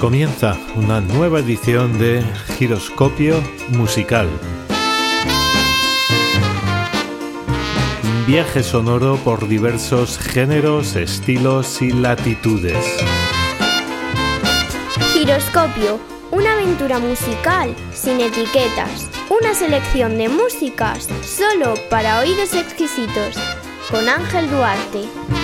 comienza una nueva edición de Giroscopio Musical. Viaje sonoro por diversos géneros, estilos y latitudes. Giroscopio, una aventura musical sin etiquetas. Una selección de músicas solo para oídos exquisitos. Con Ángel Duarte.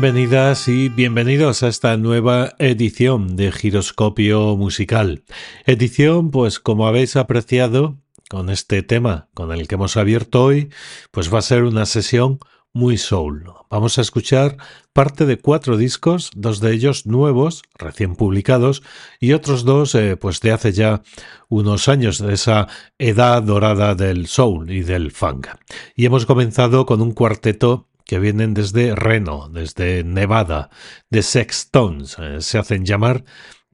Bienvenidas y bienvenidos a esta nueva edición de Giroscopio Musical. Edición, pues como habéis apreciado con este tema con el que hemos abierto hoy, pues va a ser una sesión muy soul. Vamos a escuchar parte de cuatro discos, dos de ellos nuevos, recién publicados, y otros dos, eh, pues de hace ya unos años, de esa edad dorada del soul y del funk. Y hemos comenzado con un cuarteto que vienen desde Reno, desde Nevada, de Sextones, eh, se hacen llamar,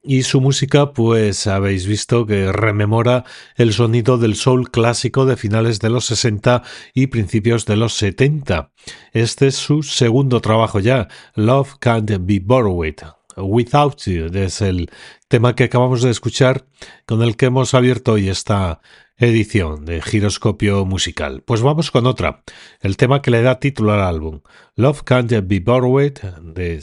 y su música, pues habéis visto que rememora el sonido del soul clásico de finales de los 60 y principios de los 70. Este es su segundo trabajo ya, Love Can't Be Borrowed. Without You es el tema que acabamos de escuchar, con el que hemos abierto hoy esta edición de Giroscopio Musical. Pues vamos con otra, el tema que le da título al álbum, Love Can't Be Borrowed de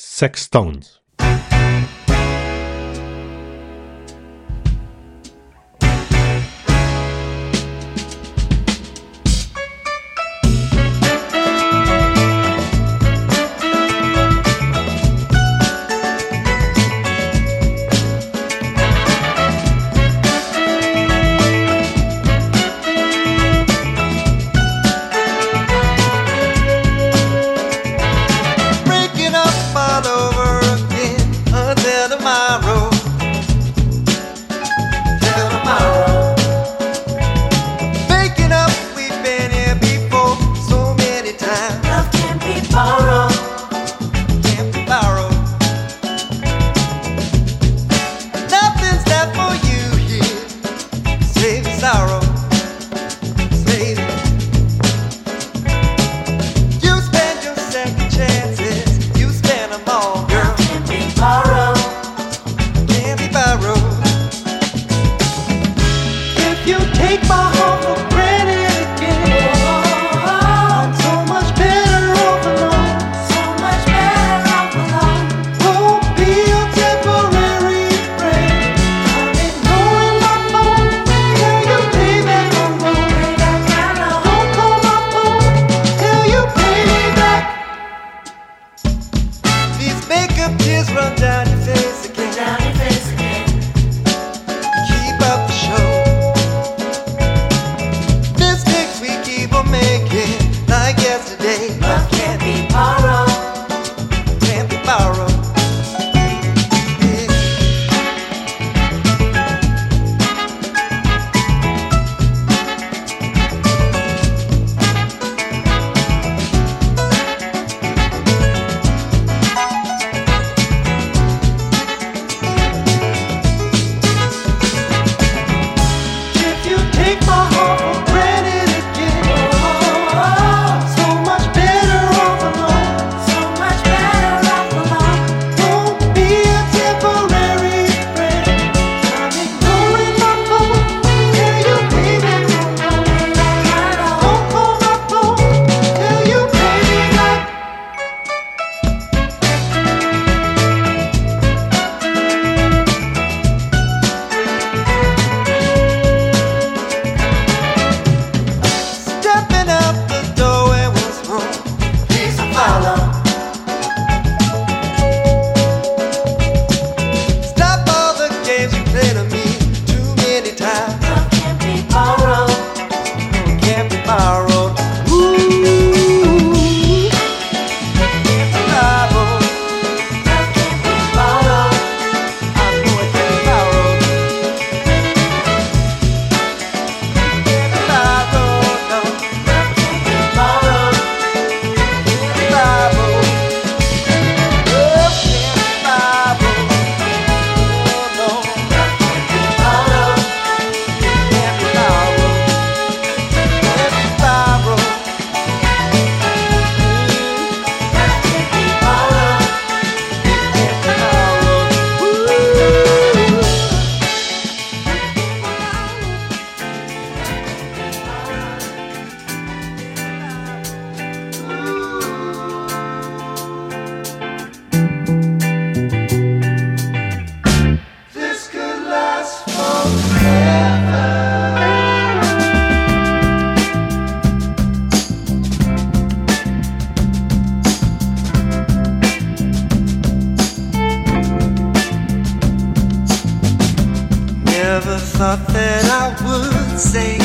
thought that I would say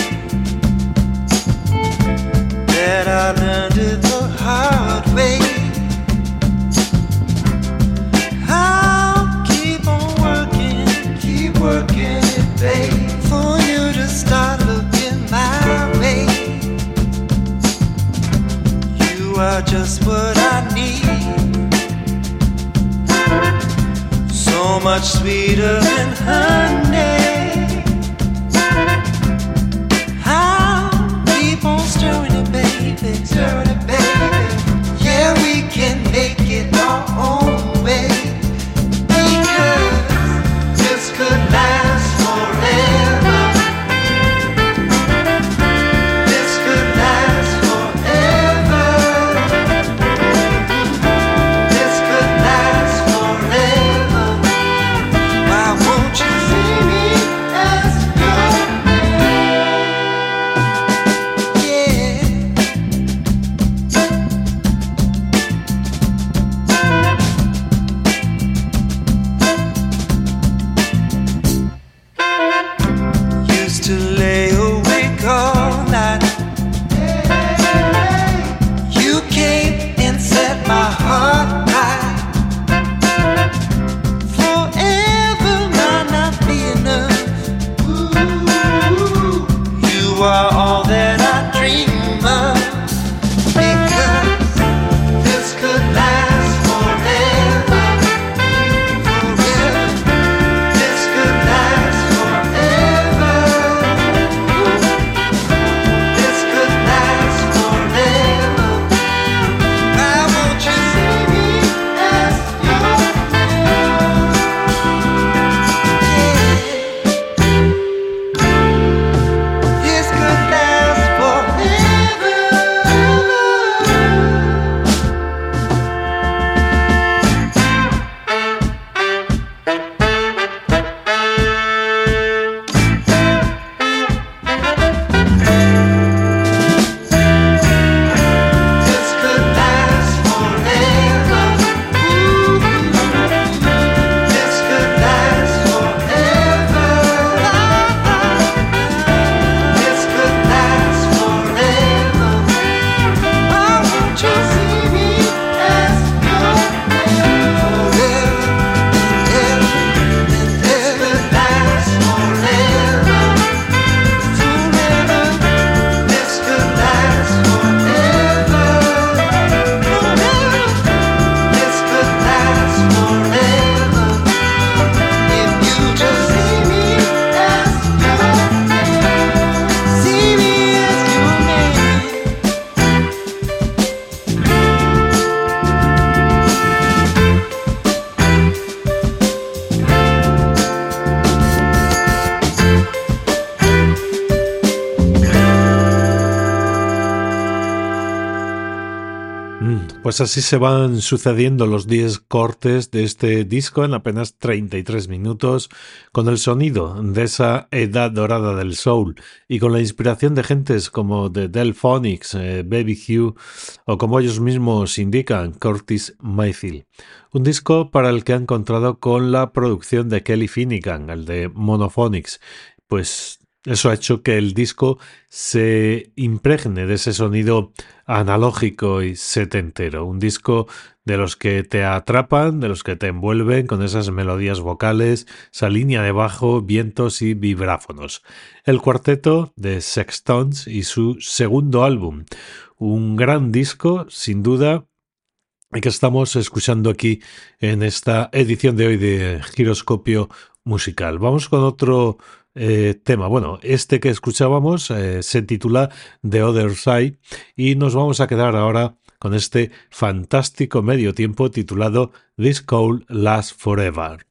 that I learned it the hard way. I'll keep on working, keep working it, babe, for you to start looking my way. You are just what I need. So much sweeter than honey. turn Pues así se van sucediendo los 10 cortes de este disco en apenas 33 minutos, con el sonido de esa edad dorada del soul y con la inspiración de gentes como The Delphonics, eh, Baby Hugh o como ellos mismos indican, Curtis Mayfield. Un disco para el que han encontrado con la producción de Kelly Finnegan, el de Monophonics, pues Eso ha hecho que el disco se impregne de ese sonido analógico y setentero. Un disco de los que te atrapan, de los que te envuelven con esas melodías vocales, esa línea de bajo, vientos y vibráfonos. El cuarteto de Sextons y su segundo álbum. Un gran disco, sin duda, que estamos escuchando aquí en esta edición de hoy de Giroscopio Musical. Vamos con otro eh, tema. Bueno, este que escuchábamos eh, se titula The Other Side y nos vamos a quedar ahora con este fantástico medio tiempo titulado This Cold Lasts Forever.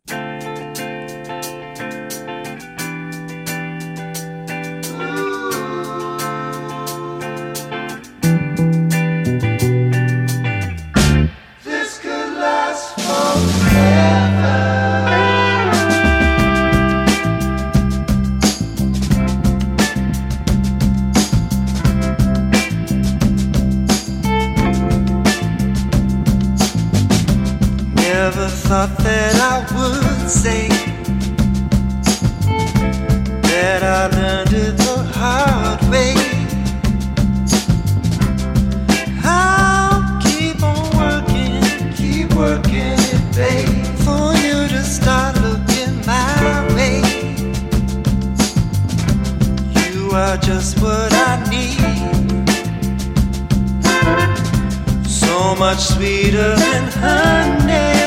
much sweeter than honey.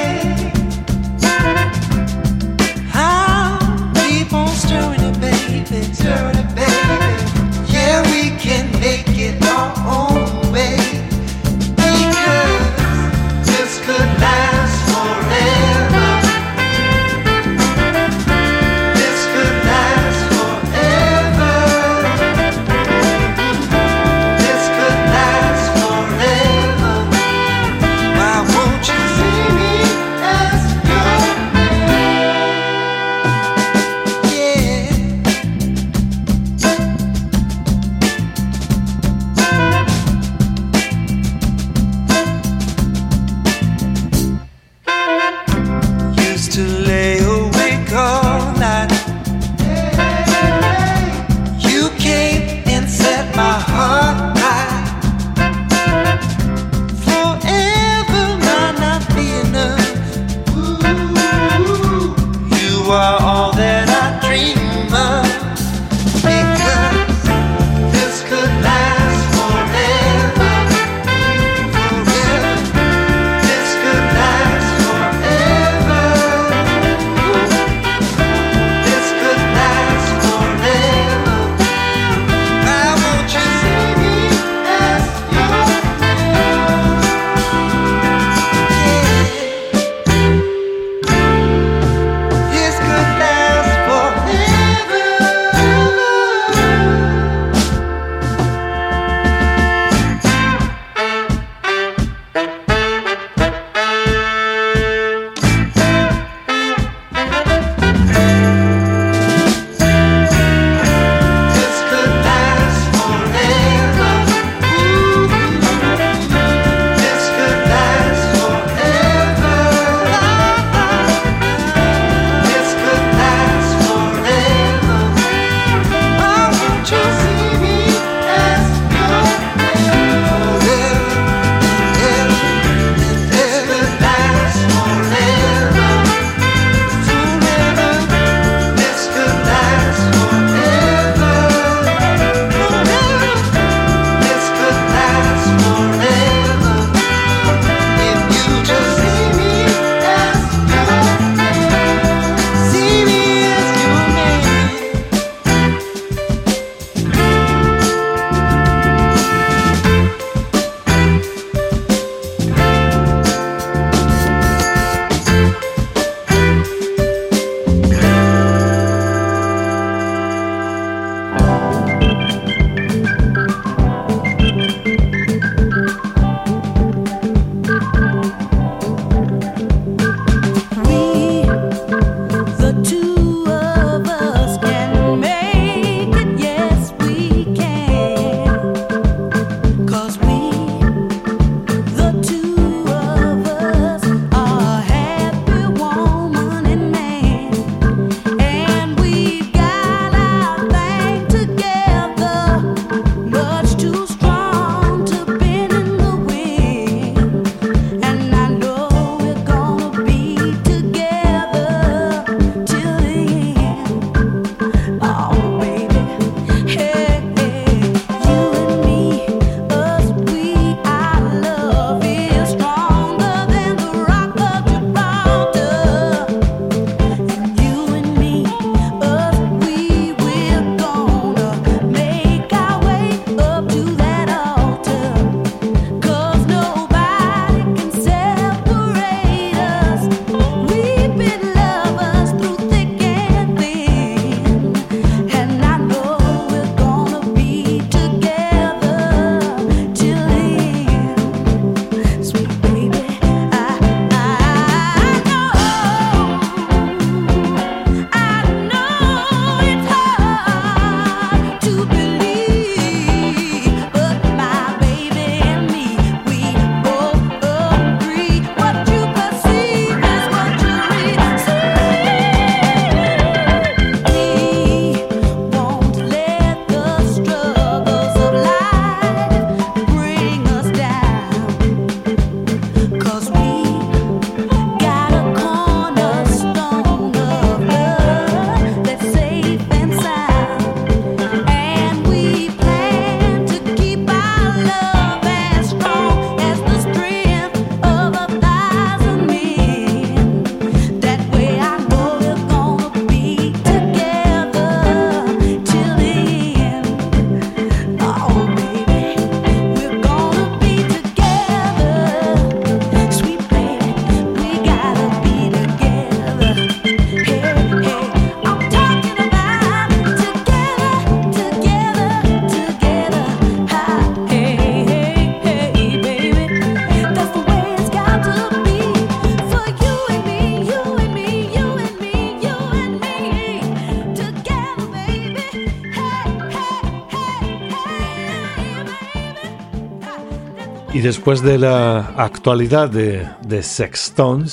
Y después de la actualidad de, de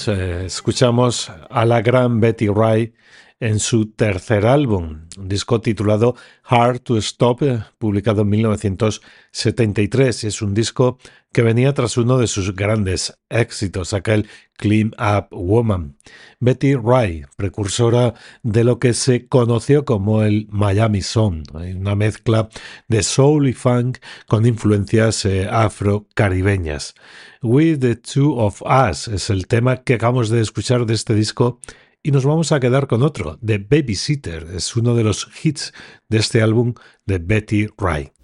eh, escuchamos a la gran Betty Wright en su tercer álbum, un disco titulado Hard to Stop, eh, publicado en 1973. Es un disco que venía tras uno de sus grandes éxitos, aquel Clean Up Woman. Betty Wright, precursora de lo que se conoció como el Miami Sound, una mezcla de soul y funk con influencias eh, afro-caribeñas. With the Two of Us es el tema que acabamos de escuchar de este disco y nos vamos a quedar con otro, The Babysitter. Es uno de los hits de este álbum de Betty Wright.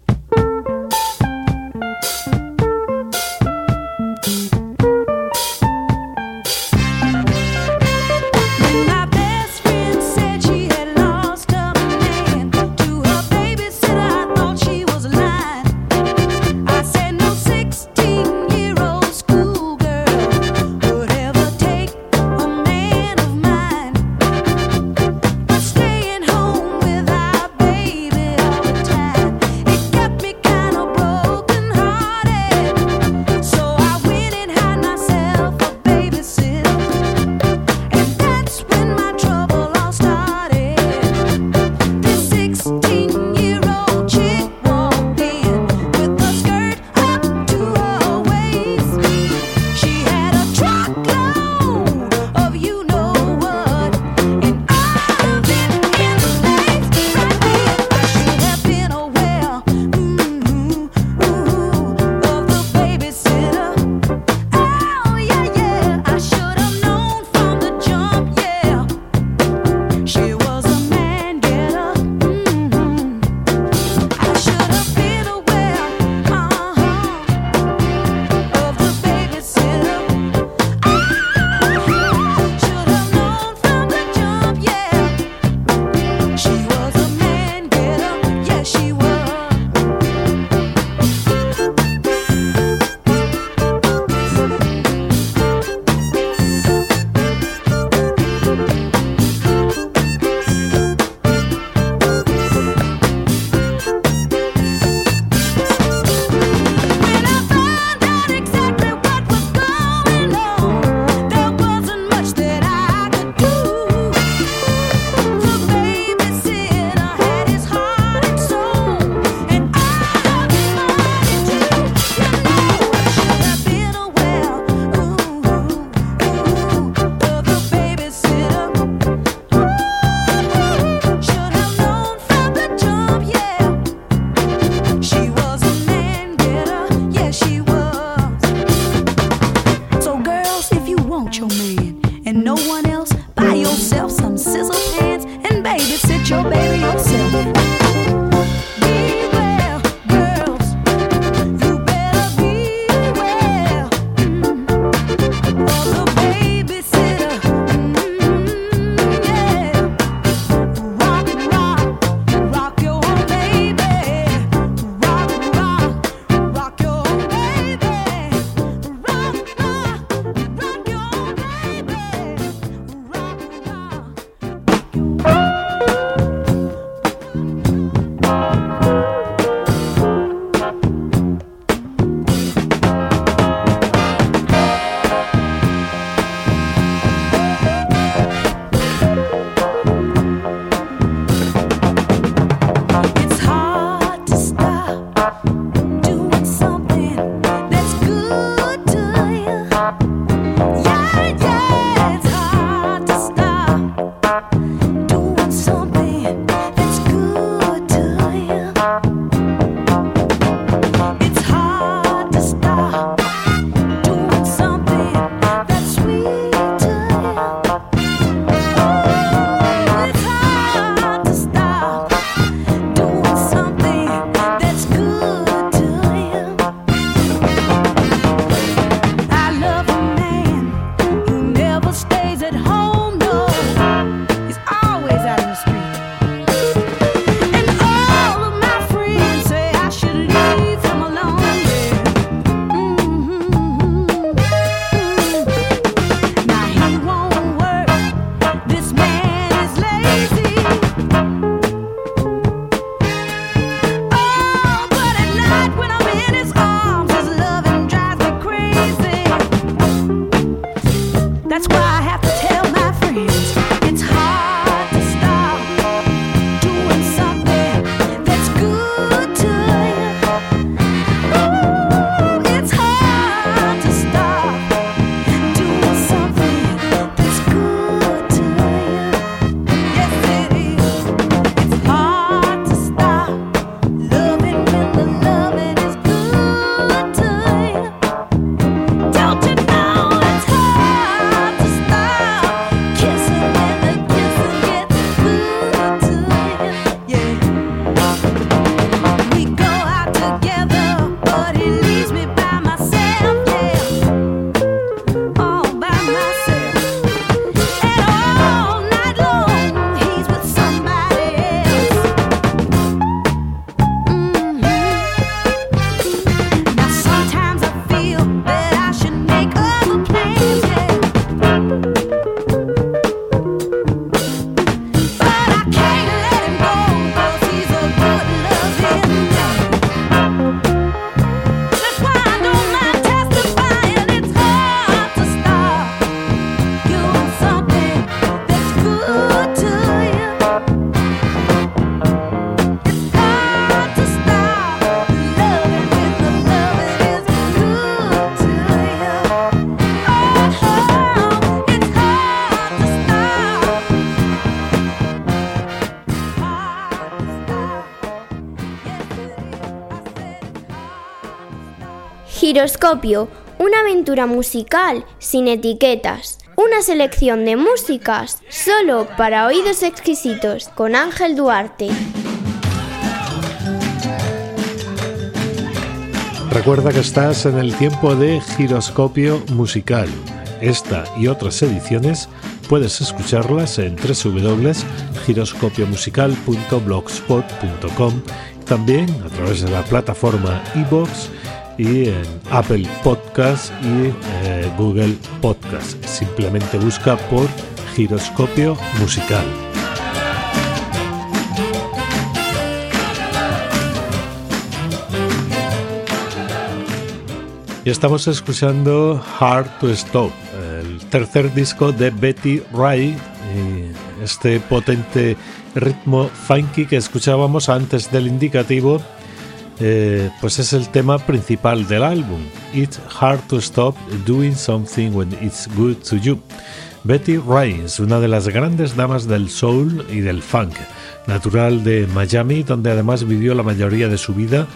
Giroscopio, una aventura musical sin etiquetas. Una selección de músicas solo para oídos exquisitos con Ángel Duarte. Recuerda que estás en el tiempo de giroscopio musical. Esta y otras ediciones puedes escucharlas en www.giroscopiomusical.blogspot.com, también a través de la plataforma iBox y en Apple Podcast y eh, Google Podcast. Simplemente busca por giroscopio musical. Y estamos escuchando Hard to Stop, el tercer disco de Betty Wright, y este potente ritmo funky que escuchábamos antes del indicativo, eh, pues es el tema principal del álbum. It's hard to stop doing something when it's good to you. Betty es una de las grandes damas del soul y del funk, natural de Miami, donde además vivió la mayoría de su vida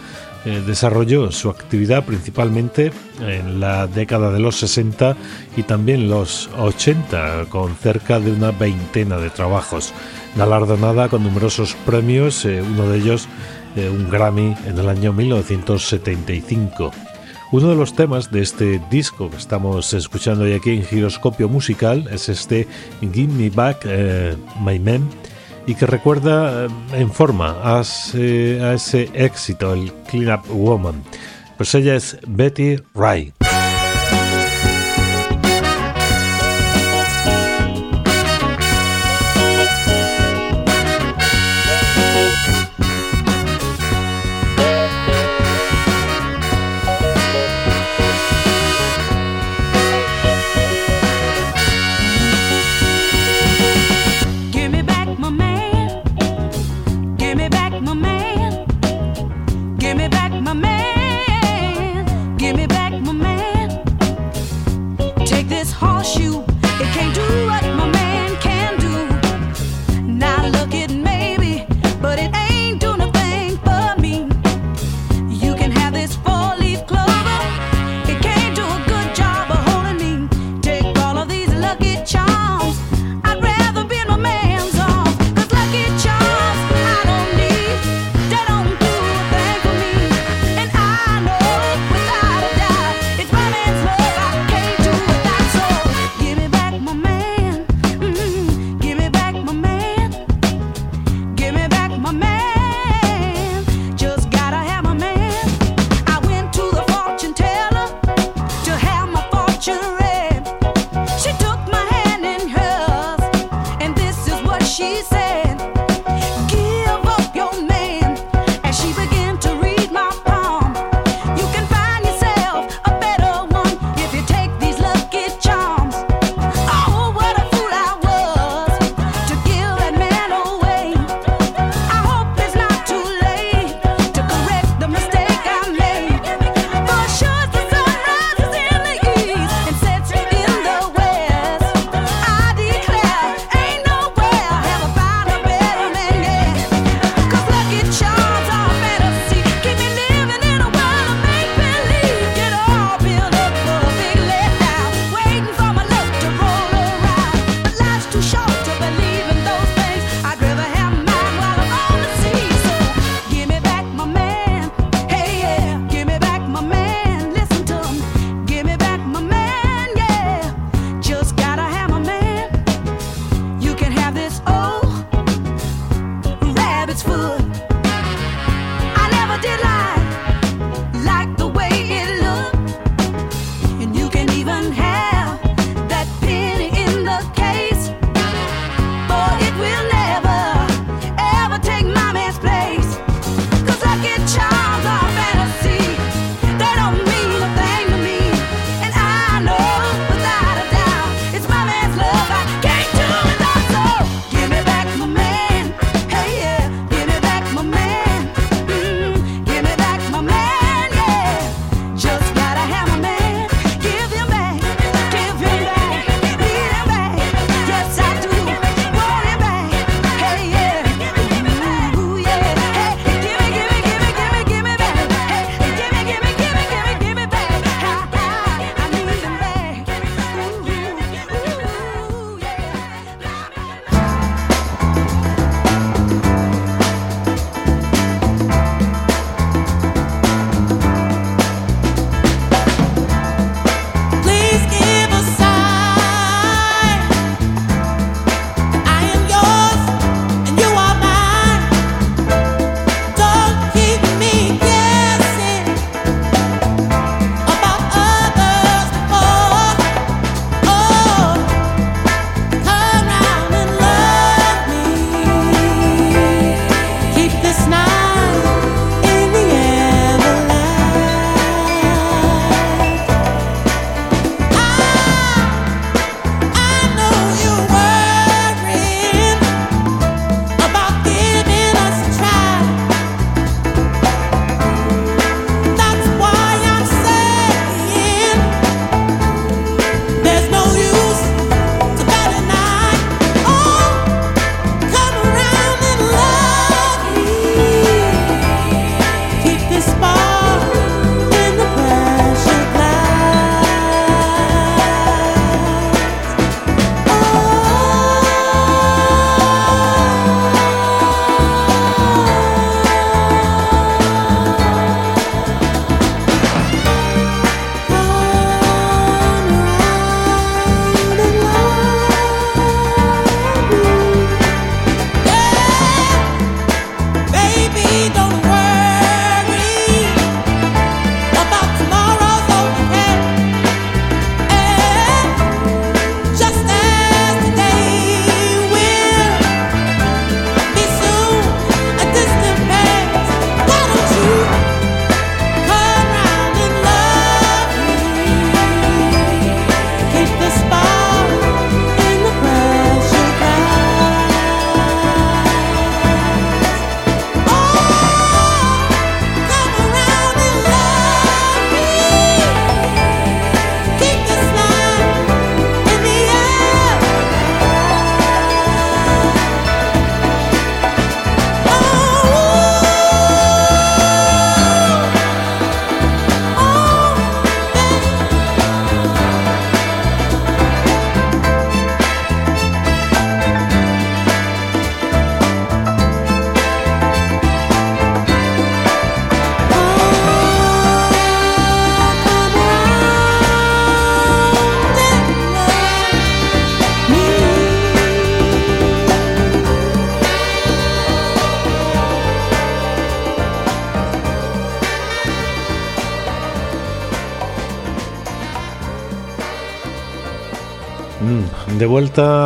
eh, desarrolló su actividad principalmente en la década de los 60 y también los 80, con cerca de una veintena de trabajos, galardonada con numerosos premios, eh, uno de ellos eh, un Grammy en el año 1975. Uno de los temas de este disco que estamos escuchando hoy aquí en Giroscopio Musical es este Give Me Back My Man y que recuerda eh, en forma a ese, éxito, el Clean Up Woman. Pues ella es Betty Wright.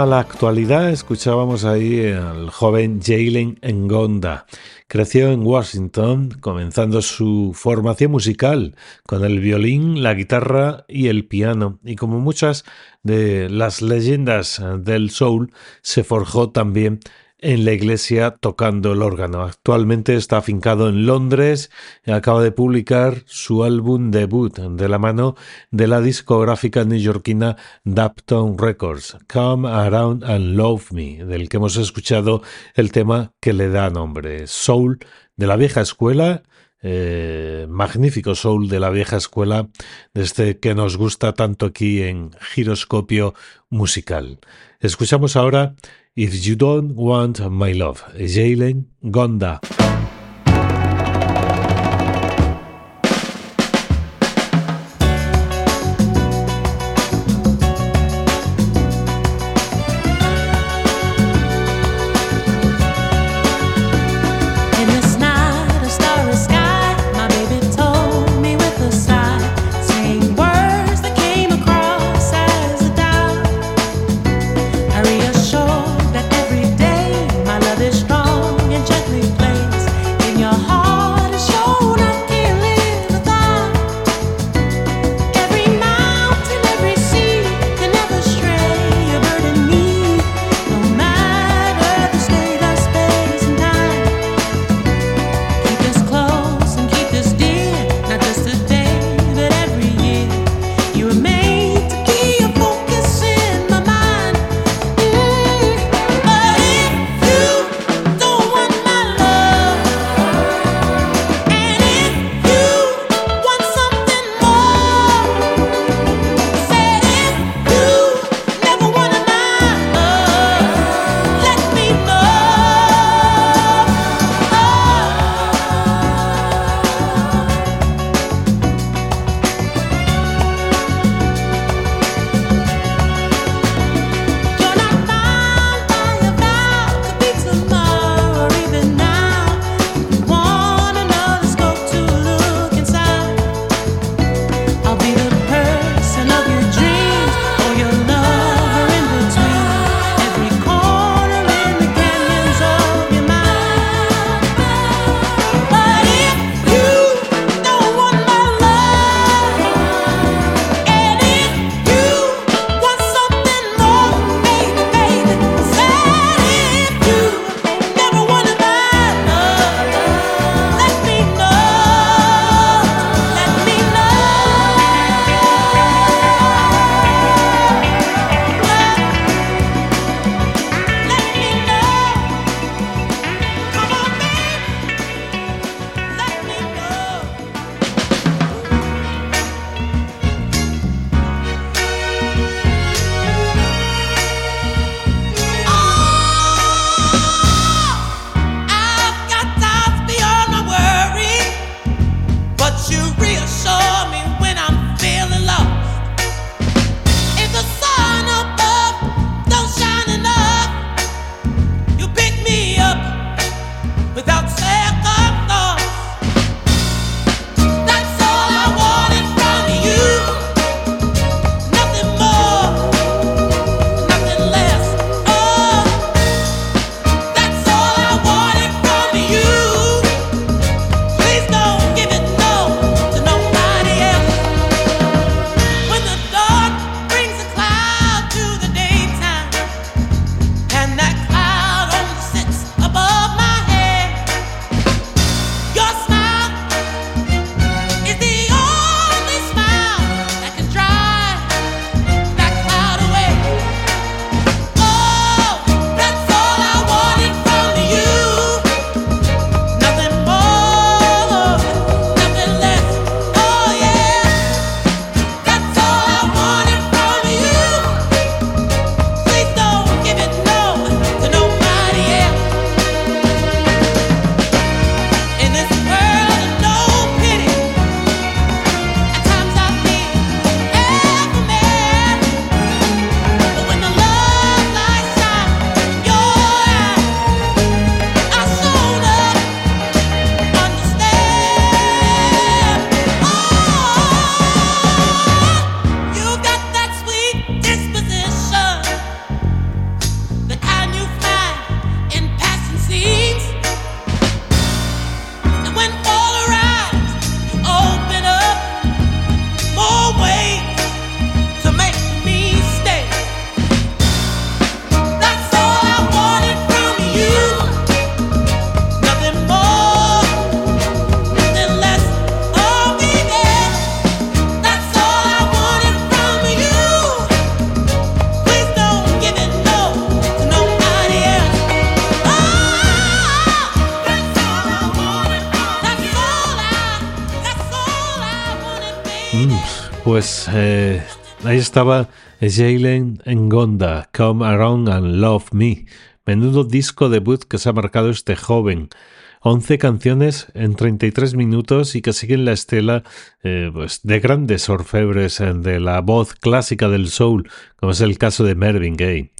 La actualidad, escuchábamos ahí al joven Jalen Ngonda. Creció en Washington, comenzando su formación musical con el violín, la guitarra y el piano, y como muchas de las leyendas del soul, se forjó también en la iglesia tocando el órgano. Actualmente está afincado en Londres y acaba de publicar su álbum debut de la mano de la discográfica neoyorquina Dapton Records, Come Around and Love Me, del que hemos escuchado el tema que le da nombre, Soul de la vieja escuela eh, magnífico soul de la vieja escuela, desde que nos gusta tanto aquí en Giroscopio Musical. Escuchamos ahora If You Don't Want My Love, Jalen Gonda. Pues eh, ahí estaba Jalen Ngonda, Come Around and Love Me. Menudo disco debut que se ha marcado este joven. 11 canciones en 33 minutos y que siguen la estela eh, pues, de grandes orfebres eh, de la voz clásica del soul, como es el caso de Mervyn Gaye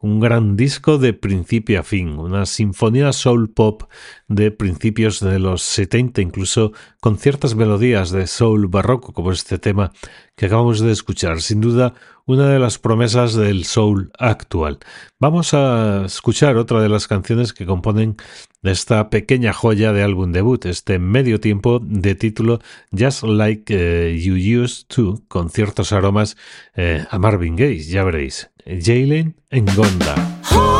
un gran disco de principio a fin, una sinfonía soul pop de principios de los 70, incluso con ciertas melodías de soul barroco, como este tema que acabamos de escuchar. Sin duda, una de las promesas del soul actual. Vamos a escuchar otra de las canciones que componen esta pequeña joya de álbum debut, este medio tiempo de título Just Like eh, You Used To, con ciertos aromas eh, a Marvin Gaye, ya veréis. Jalen Gonda.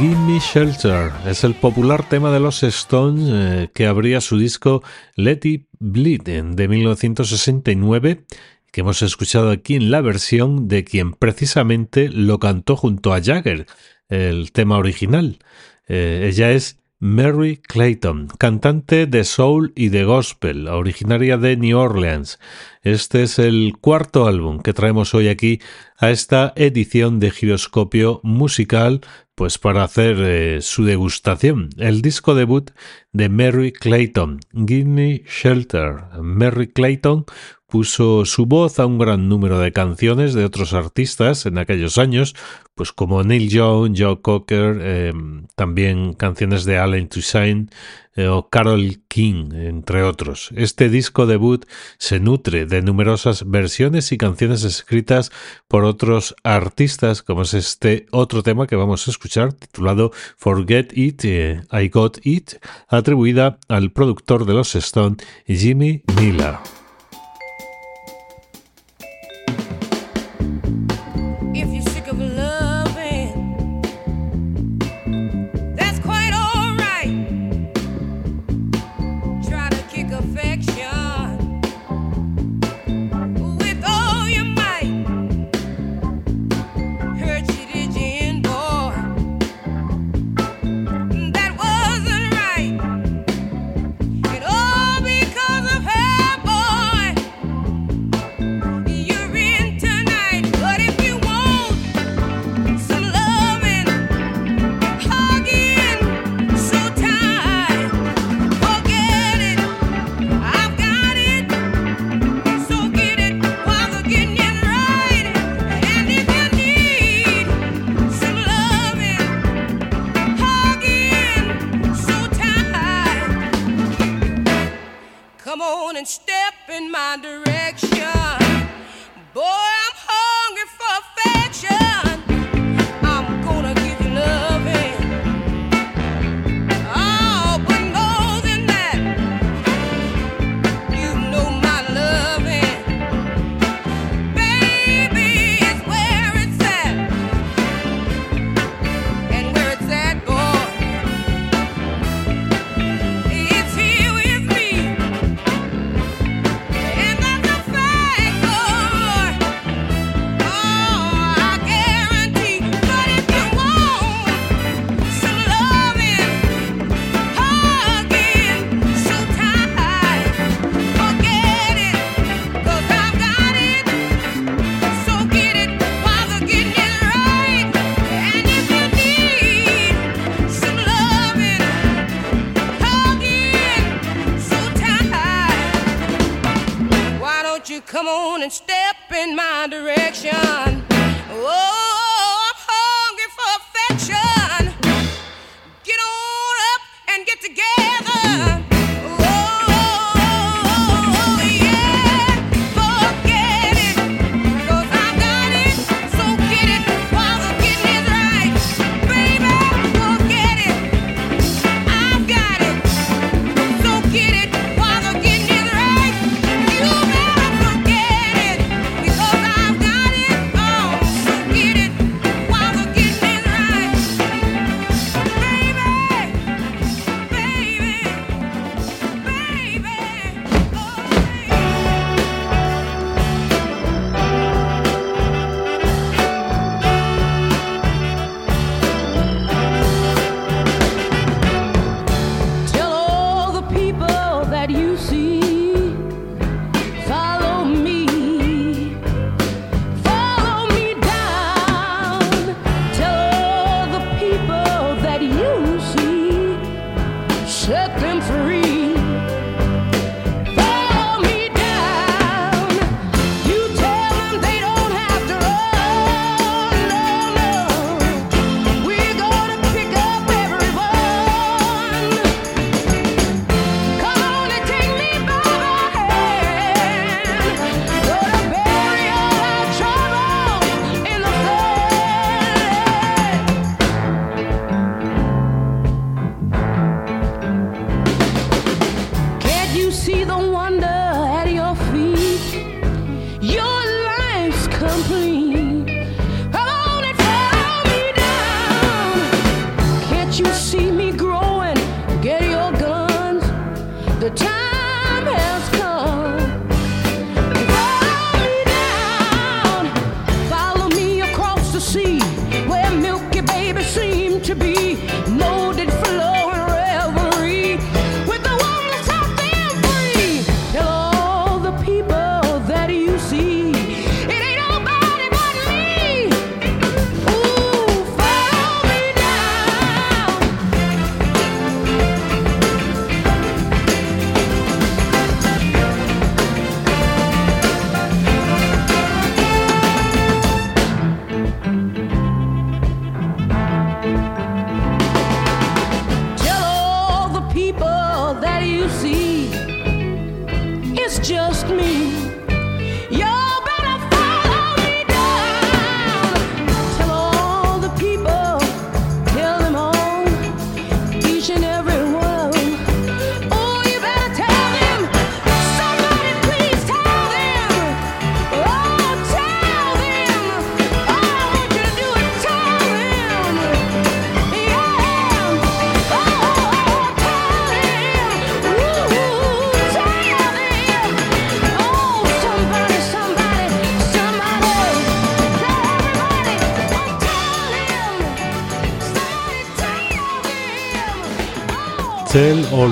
Give Me Shelter es el popular tema de los Stones eh, que abría su disco Let It Bleed de 1969 que hemos escuchado aquí en la versión de quien precisamente lo cantó junto a Jagger, el tema original. Eh, ella es Mary Clayton, cantante de soul y de gospel, originaria de New Orleans. Este es el cuarto álbum que traemos hoy aquí a esta edición de Giroscopio Musical, pues para hacer eh, su degustación. El disco debut de Mary Clayton, Me Shelter. Mary Clayton puso su voz a un gran número de canciones de otros artistas en aquellos años, pues como Neil Young, Joe Cocker, em, también canciones de Allen Toussaint eh, o Carol King, entre otros. Este disco debut se nutre de numerosas versiones y canciones escritas por otros artistas, como es este otro tema que vamos a escuchar, titulado Forget It, eh, I Got It, atribuida al productor de los Stone, Jimmy Miller.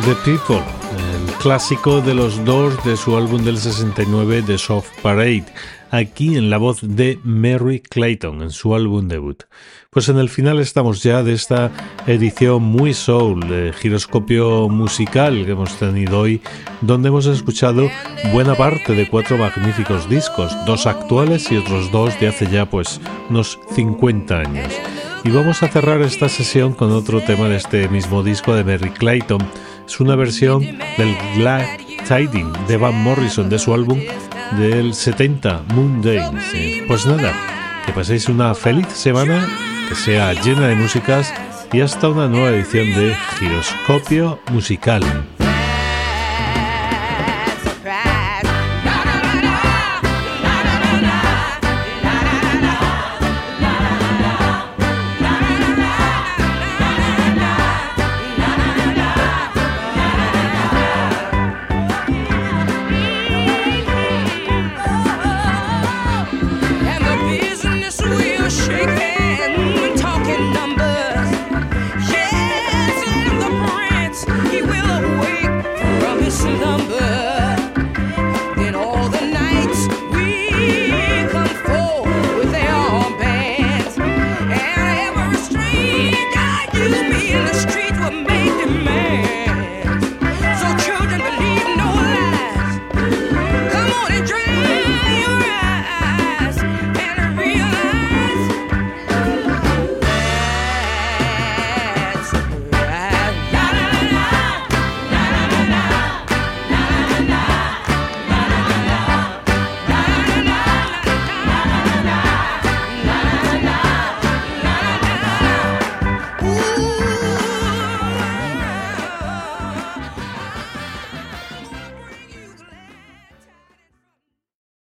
The People, el clásico de los Doors de su álbum del 69 The Soft Parade, aquí en la voz de Mary Clayton en su álbum debut. Pues en el final estamos ya de esta edición muy soul, de giroscopio musical que hemos tenido hoy, donde hemos escuchado buena parte de cuatro magníficos discos, dos actuales y otros dos de hace ya pues unos 50 años. Y vamos a cerrar esta sesión con otro tema de este mismo disco de Mary Clayton. Es una versión del Glad Tiding de Van Morrison de su álbum del 70, Moon Days. Pues nada, que paséis una feliz semana, que sea llena de músicas y hasta una nueva edición de Giroscopio Musical.